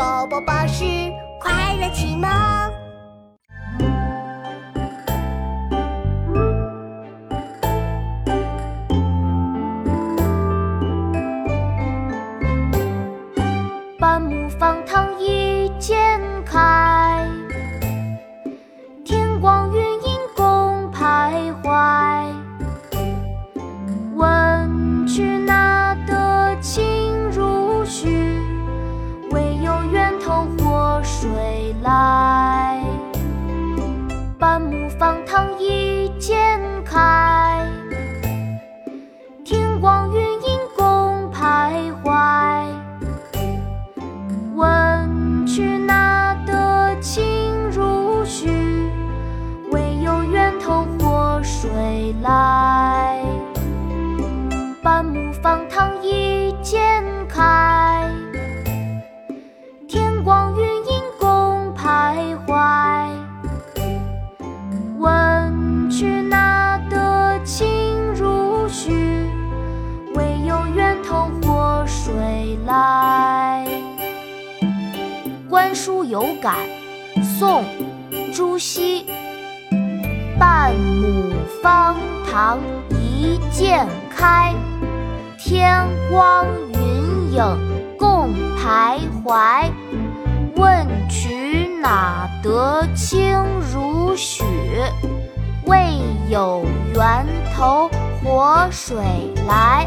宝宝巴士快乐启蒙。半亩方塘一鉴开，天光云影共徘徊。半亩方塘一鉴开，天光云影共徘徊。问渠那得清如许？为有源头活水来。观书有感，宋·朱熹。半亩方塘一鉴开，天光云影共徘徊。问渠哪得清如许？为有源头活水来。